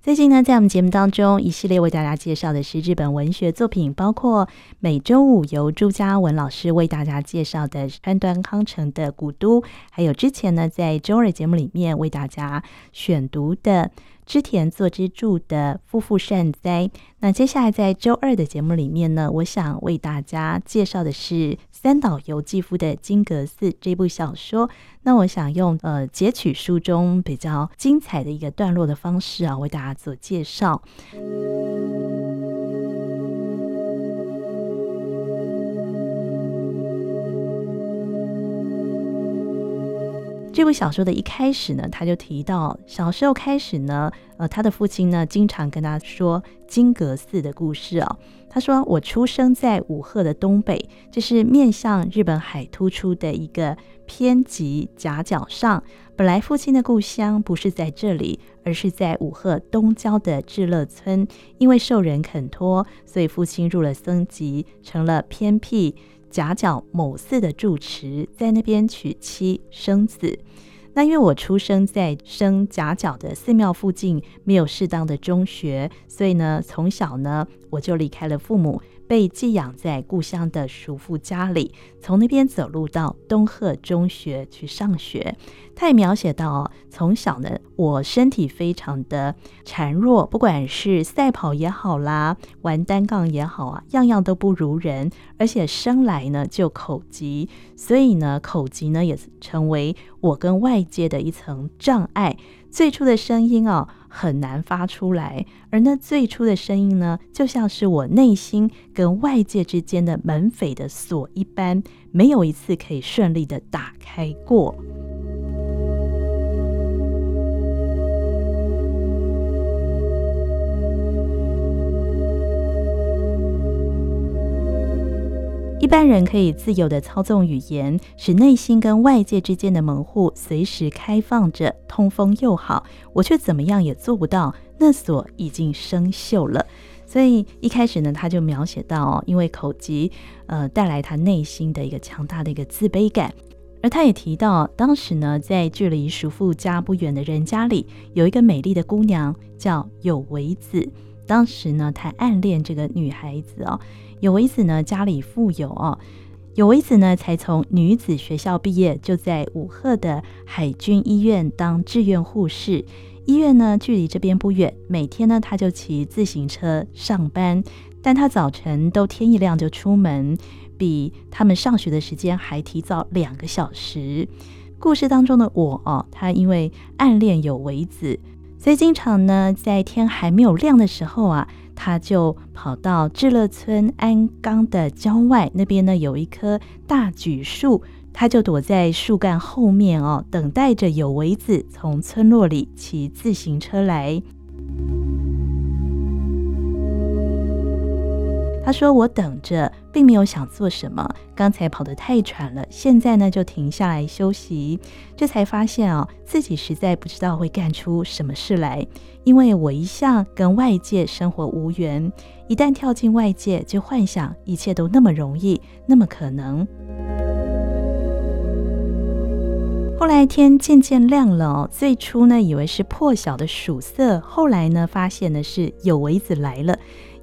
最近呢，在我们节目当中，一系列为大家介绍的是日本文学作品，包括每周五由朱家文老师为大家介绍的川端康成的《古都》，还有之前呢，在周二节目里面为大家选读的。织田作之助的《夫妇善哉》。那接下来在周二的节目里面呢，我想为大家介绍的是三岛由纪夫的《金阁寺》这部小说。那我想用呃截取书中比较精彩的一个段落的方式啊，为大家做介绍。这部小说的一开始呢，他就提到小时候开始呢，呃，他的父亲呢经常跟他说金阁寺的故事哦。他说：“我出生在五鹤的东北，这是面向日本海突出的一个偏急夹角上。本来父亲的故乡不是在这里，而是在五鹤东郊的志乐村。因为受人恳托，所以父亲入了僧籍，成了偏僻。”夹角某寺的住持，在那边娶妻生子。那因为我出生在生夹角的寺庙附近，没有适当的中学，所以呢，从小呢，我就离开了父母。被寄养在故乡的叔父家里，从那边走路到东鹤中学去上学。他也描写到，从小呢，我身体非常的孱弱，不管是赛跑也好啦，玩单杠也好啊，样样都不如人，而且生来呢就口疾，所以呢，口疾呢也成为我跟外界的一层障碍。最初的声音哦，很难发出来，而那最初的声音呢，就像是我内心跟外界之间的门扉的锁一般，没有一次可以顺利的打开过。一般人可以自由地操纵语言，使内心跟外界之间的门户随时开放着，通风又好。我却怎么样也做不到，那锁已经生锈了。所以一开始呢，他就描写到哦，因为口疾，呃，带来他内心的一个强大的一个自卑感。而他也提到，当时呢，在距离叔父家不远的人家里，有一个美丽的姑娘叫有为子。当时呢，他暗恋这个女孩子哦。有为子呢，家里富有哦。有为子呢，才从女子学校毕业，就在武贺的海军医院当志愿护士。医院呢，距离这边不远，每天呢，他就骑自行车上班。但他早晨都天一亮就出门，比他们上学的时间还提早两个小时。故事当中的我哦，他因为暗恋有为子，所以经常呢，在天还没有亮的时候啊。他就跑到志乐村鞍钢的郊外，那边呢有一棵大榉树，他就躲在树干后面哦，等待着有为子从村落里骑自行车来。他说：“我等着，并没有想做什么。刚才跑得太喘了，现在呢就停下来休息。这才发现啊，自己实在不知道会干出什么事来。因为我一向跟外界生活无缘，一旦跳进外界，就幻想一切都那么容易，那么可能。后来天渐渐亮了，最初呢以为是破晓的曙色，后来呢发现呢是有为子来了。”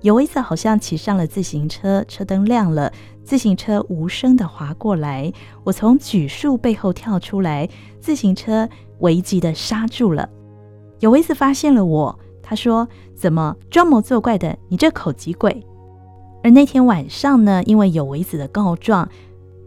有为子好像骑上了自行车，车灯亮了，自行车无声地滑过来。我从榉树背后跳出来，自行车危急地刹住了。有为子发现了我，他说：“怎么装模作怪的？你这口急鬼！”而那天晚上呢，因为有为子的告状，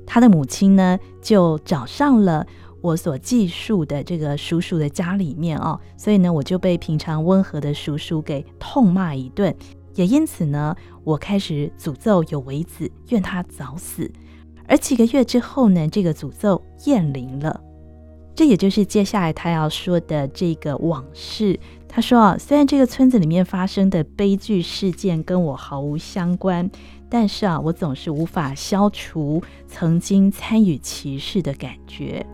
他的母亲呢就找上了我所寄宿的这个叔叔的家里面哦，所以呢，我就被平常温和的叔叔给痛骂一顿。也因此呢，我开始诅咒有为子，愿他早死。而几个月之后呢，这个诅咒验灵了。这也就是接下来他要说的这个往事。他说啊，虽然这个村子里面发生的悲剧事件跟我毫无相关，但是啊，我总是无法消除曾经参与其事的感觉。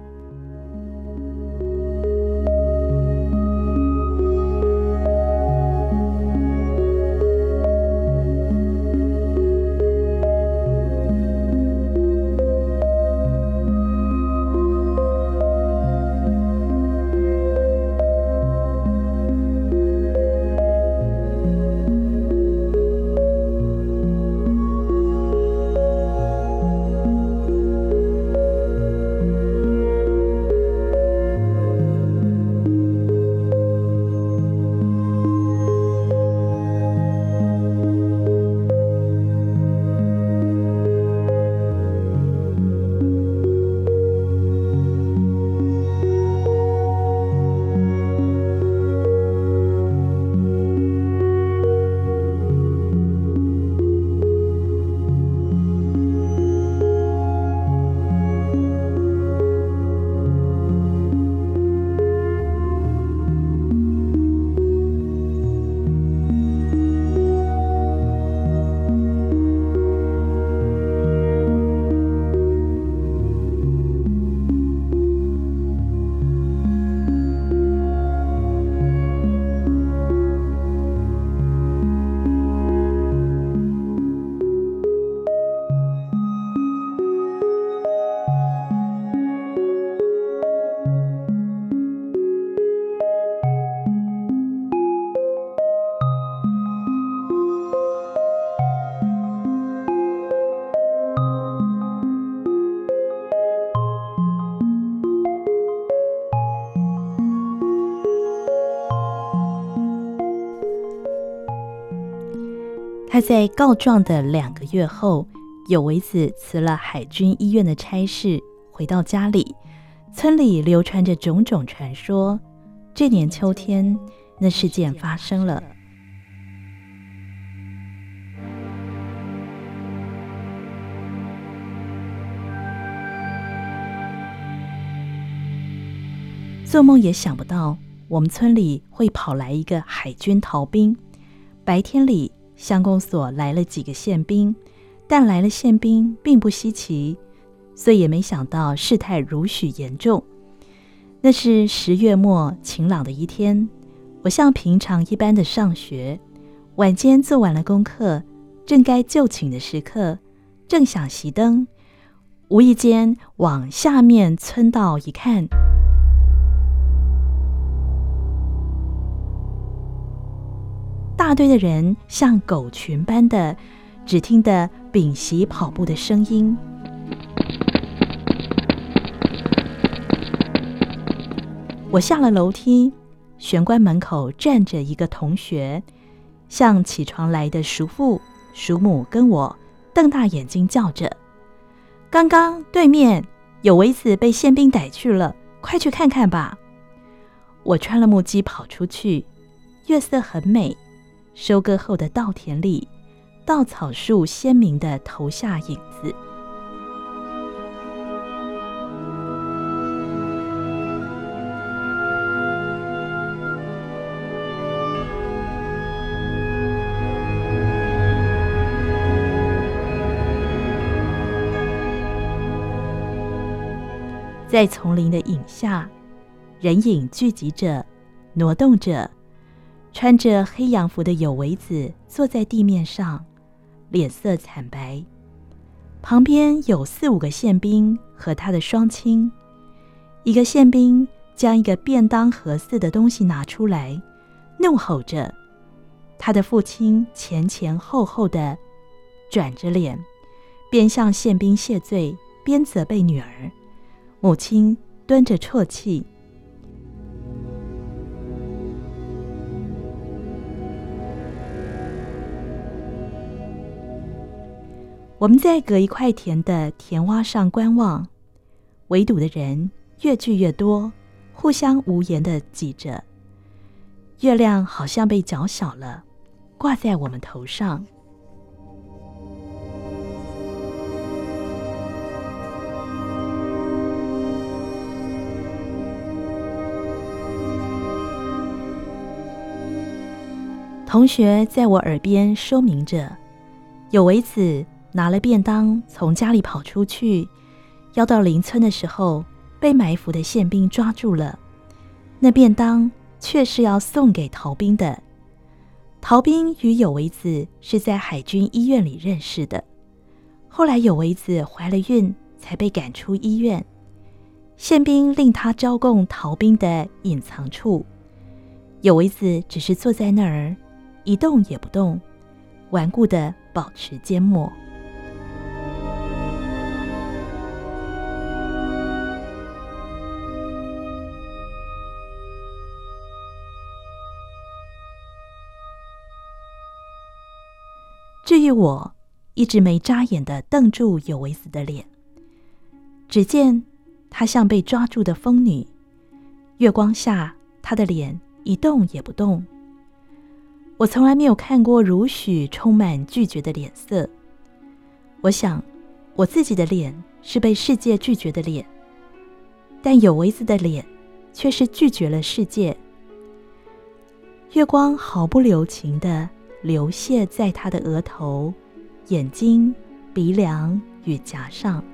他在告状的两个月后，有为子辞了海军医院的差事，回到家里。村里流传着种种传说。这年秋天，那事件发生了。做梦也想不到，我们村里会跑来一个海军逃兵。白天里，乡公所来了几个宪兵，但来了宪兵并不稀奇，所以也没想到事态如许严重。那是十月末晴朗的一天，我像平常一般的上学，晚间做完了功课，正该就寝的时刻，正想熄灯，无意间往下面村道一看。大队的人像狗群般的，只听得屏息跑步的声音。我下了楼梯，玄关门口站着一个同学，像起床来的叔父、叔母，跟我瞪大眼睛叫着：“刚刚对面有为子被宪兵逮去了，快去看看吧！”我穿了木屐跑出去，月色很美。收割后的稻田里，稻草树鲜明地投下影子。在丛林的影下，人影聚集着，挪动着。穿着黑洋服的有为子坐在地面上，脸色惨白。旁边有四五个宪兵和他的双亲。一个宪兵将一个便当盒似的东西拿出来，怒吼着。他的父亲前前后后的转着脸，边向宪兵谢罪，边责备女儿。母亲蹲着啜泣。我们在隔一块田的田洼上观望，围堵的人越聚越多，互相无言的挤着。月亮好像被搅小了，挂在我们头上。同学在我耳边说明着：“有为子。”拿了便当，从家里跑出去，要到邻村的时候，被埋伏的宪兵抓住了。那便当却是要送给逃兵的。逃兵与有为子是在海军医院里认识的。后来有为子怀了孕，才被赶出医院。宪兵令他招供逃兵的隐藏处，有为子只是坐在那儿，一动也不动，顽固地保持缄默。至于我，一直没眨眼的瞪住有为子的脸。只见她像被抓住的疯女，月光下她的脸一动也不动。我从来没有看过如许充满拒绝的脸色。我想，我自己的脸是被世界拒绝的脸，但有为子的脸却是拒绝了世界。月光毫不留情的。流泻在他的额头、眼睛、鼻梁与颊上，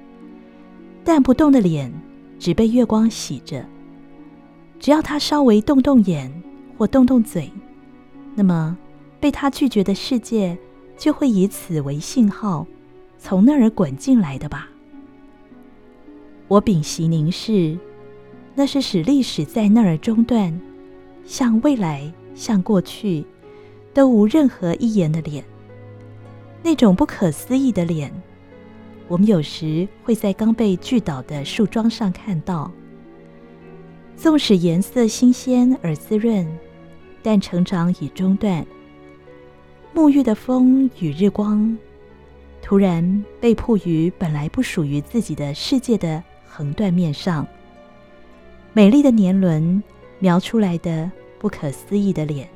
但不动的脸只被月光洗着。只要他稍微动动眼或动动嘴，那么被他拒绝的世界就会以此为信号，从那儿滚进来的吧。我屏息凝视，那是使历史在那儿中断，向未来，向过去。都无任何一言的脸，那种不可思议的脸，我们有时会在刚被锯倒的树桩上看到。纵使颜色新鲜而滋润，但成长已中断。沐浴的风与日光，突然被曝于本来不属于自己的世界的横断面上。美丽的年轮描出来的不可思议的脸，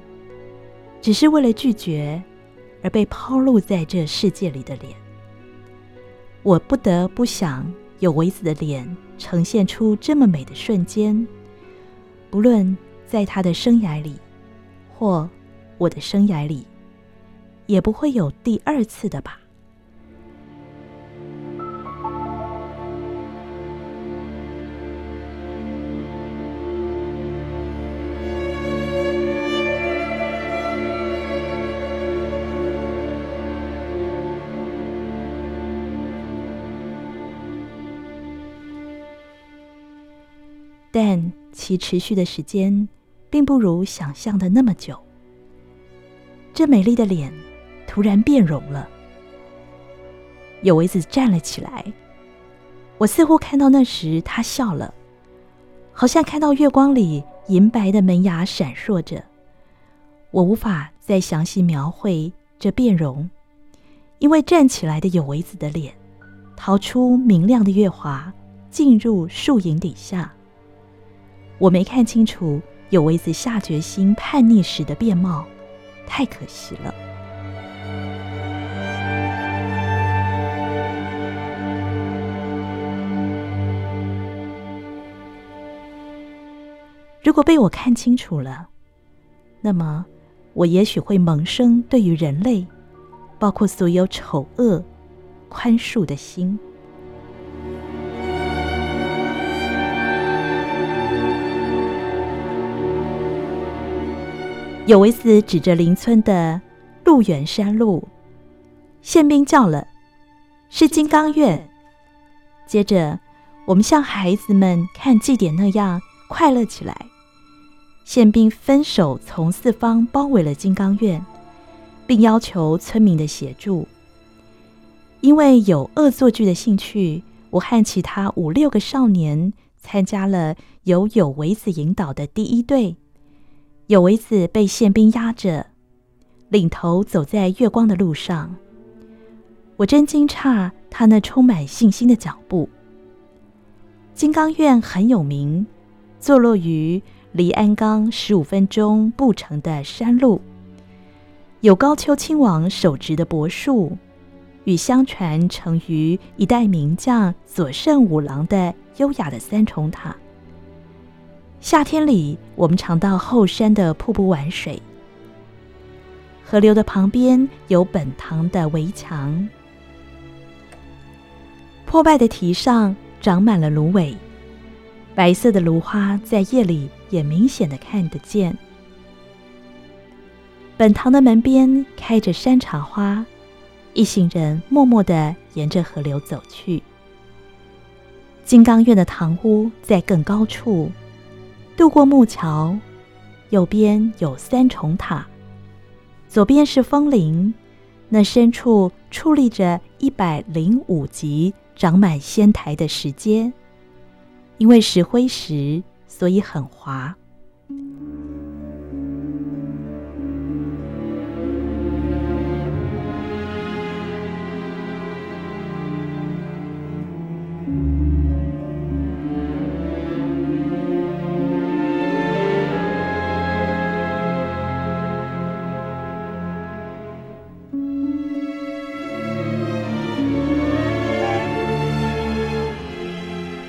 只是为了拒绝而被抛露在这世界里的脸。我不得不想，有维子的脸呈现出这么美的瞬间，不论在他的生涯里，或我的生涯里。也不会有第二次的吧。其持续的时间，并不如想象的那么久。这美丽的脸。突然变容了，有为子站了起来。我似乎看到那时他笑了，好像看到月光里银白的门牙闪烁着。我无法再详细描绘这变容，因为站起来的有为子的脸，逃出明亮的月华，进入树影底下。我没看清楚有为子下决心叛逆时的面貌，太可惜了。如果被我看清楚了，那么我也许会萌生对于人类，包括所有丑恶，宽恕的心。有为子指着邻村的鹿园山路，宪兵叫了：“是金刚院。”接着，我们像孩子们看祭典那样快乐起来。宪兵分手从四方包围了金刚院，并要求村民的协助。因为有恶作剧的兴趣，我和其他五六个少年参加了由有为子引导的第一队。有为子被宪兵押着，领头走在月光的路上。我真惊诧他那充满信心的脚步。金刚院很有名，坐落于。离鞍钢十五分钟步程的山路，有高丘亲王手植的柏树，与相传成于一代名将佐胜五郎的优雅的三重塔。夏天里，我们常到后山的瀑布玩水。河流的旁边有本堂的围墙，破败的堤上长满了芦苇。白色的芦花在夜里也明显的看得见。本堂的门边开着山茶花，一行人默默的沿着河流走去。金刚院的堂屋在更高处，渡过木桥，右边有三重塔，左边是风铃，那深处矗立着一百零五级长满仙台的石阶。因为石灰石，所以很滑。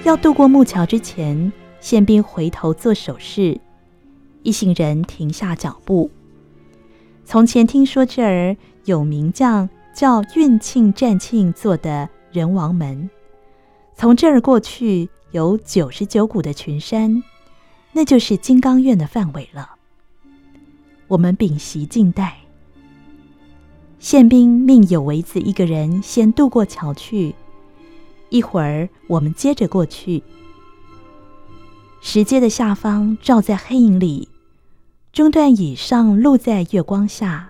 要渡过木桥之前，宪兵回头做手势，一行人停下脚步。从前听说这儿有名将叫运庆战庆做的仁王门，从这儿过去有九十九股的群山，那就是金刚院的范围了。我们屏息静待，宪兵命有为子一个人先渡过桥去。一会儿，我们接着过去。石阶的下方照在黑影里，中段以上露在月光下。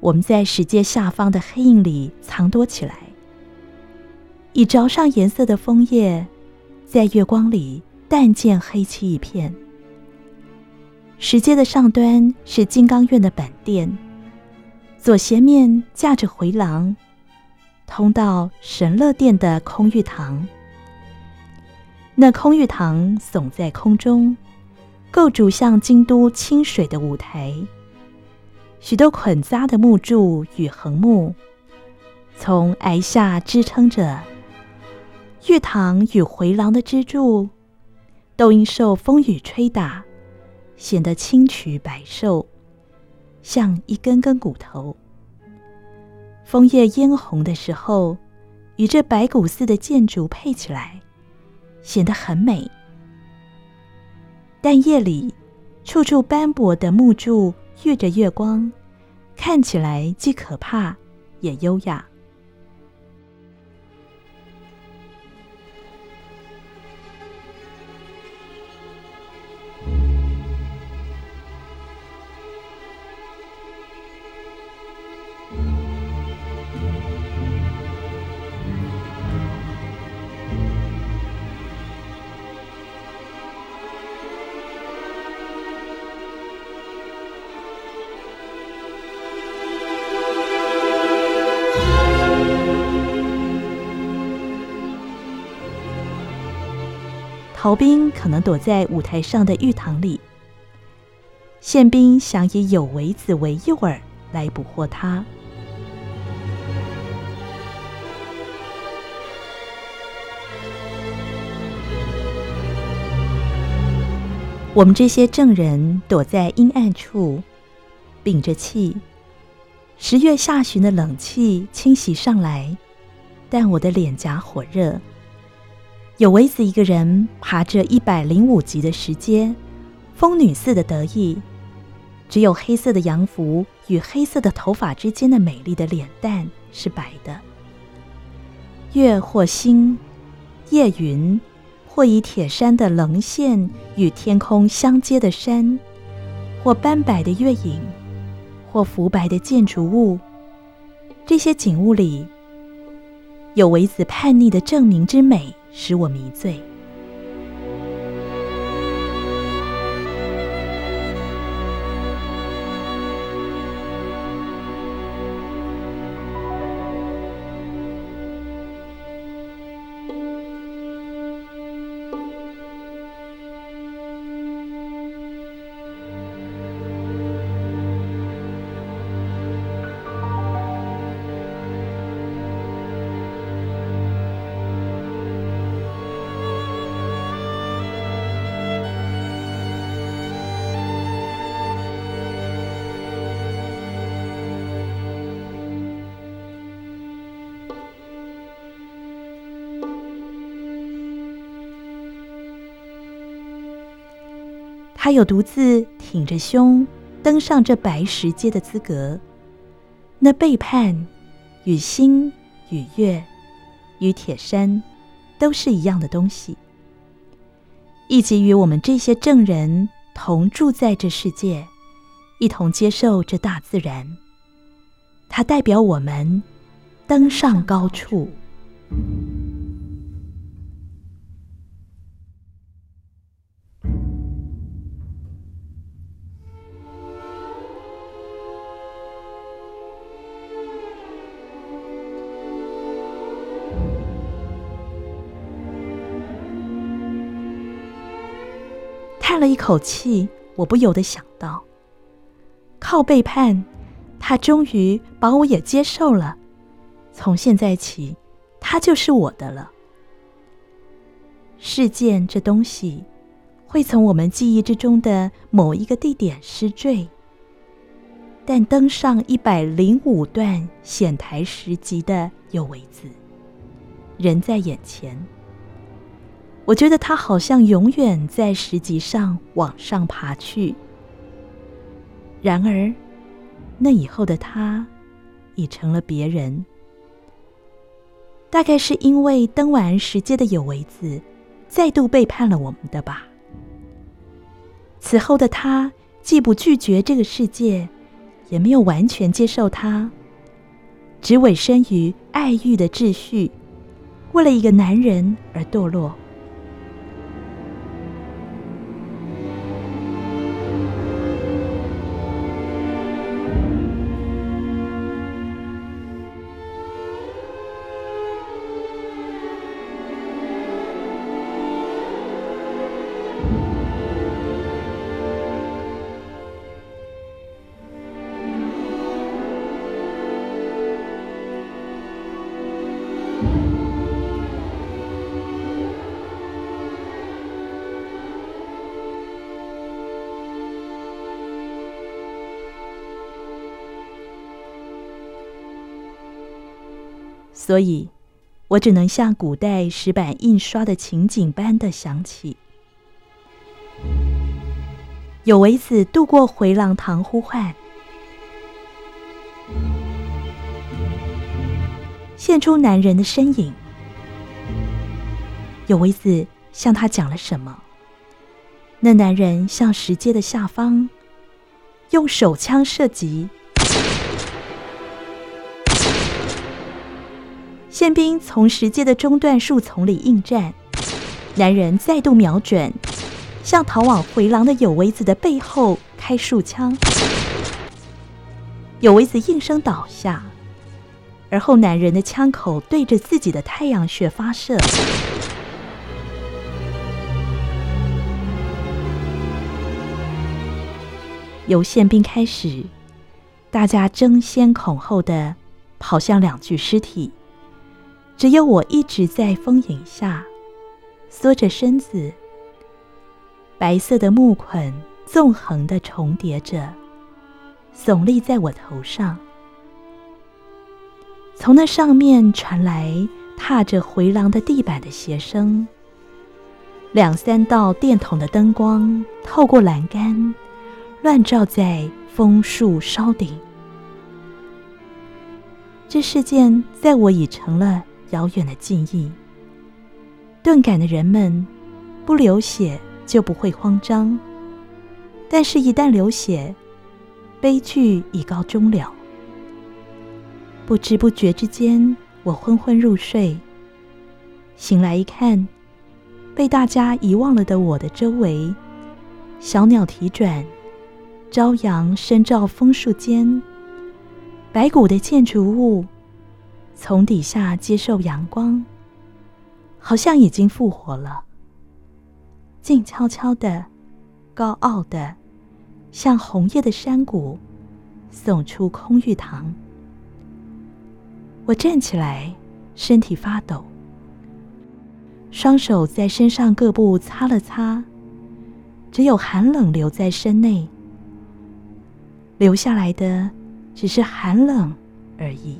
我们在石阶下方的黑影里藏躲起来。已着上颜色的枫叶，在月光里但见黑漆一片。石阶的上端是金刚院的本殿，左斜面架着回廊，通到神乐殿的空玉堂。那空玉堂耸在空中，构筑像京都清水的舞台。许多捆扎的木柱与横木，从崖下支撑着。玉堂与回廊的支柱，都因受风雨吹打，显得青曲白瘦，像一根根骨头。枫叶嫣红的时候，与这白骨寺的建筑配起来，显得很美。但夜里，处处斑驳的木柱遇着月光，看起来既可怕也优雅。逃兵可能躲在舞台上的玉堂里，宪兵想以有为子为诱饵来捕获他。我们这些证人躲在阴暗处，屏着气。十月下旬的冷气侵袭上来，但我的脸颊火热。有为子一个人爬着一百零五级的石阶，疯女似的得意。只有黑色的洋服与黑色的头发之间的美丽的脸蛋是白的。月或星，夜云，或以铁山的棱线与天空相接的山，或斑白的月影，或浮白的建筑物。这些景物里，有为子叛逆的证明之美。使我迷醉。他有独自挺着胸登上这白石阶的资格。那背叛与星与月与铁山，都是一样的东西，以及与我们这些证人同住在这世界，一同接受这大自然。它代表我们登上高处。叹了一口气，我不由得想到：靠背叛，他终于把我也接受了。从现在起，他就是我的了。事件这东西，会从我们记忆之中的某一个地点失坠，但登上一百零五段险台石级的有为子，人在眼前。我觉得他好像永远在石级上往上爬去。然而，那以后的他已成了别人。大概是因为登完石阶的有为子再度背叛了我们的吧。此后的他既不拒绝这个世界，也没有完全接受他，只委身于爱欲的秩序，为了一个男人而堕落。所以我只能像古代石板印刷的情景般的想起。有为子渡过回廊堂，呼唤，现出男人的身影。有为子向他讲了什么？那男人向石阶的下方用手枪射击，宪兵从石阶的中段树丛里应战，男人再度瞄准。向逃往回廊的有为子的背后开数枪，有为子应声倒下，而后男人的枪口对着自己的太阳穴发射。由宪兵开始，大家争先恐后的跑向两具尸体，只有我一直在风影下缩着身子。白色的木捆纵横的重叠着，耸立在我头上。从那上面传来踏着回廊的地板的鞋声，两三道电筒的灯光透过栏杆，乱照在枫树梢顶。这事件在我已成了遥远的记忆。钝感的人们不流血。就不会慌张，但是，一旦流血，悲剧已告终了。不知不觉之间，我昏昏入睡。醒来一看，被大家遗忘了的我的周围，小鸟啼转，朝阳深照枫树间，白骨的建筑物从底下接受阳光，好像已经复活了。静悄悄的，高傲的，像红叶的山谷，耸出空玉堂。我站起来，身体发抖，双手在身上各部擦了擦，只有寒冷留在身内，留下来的只是寒冷而已。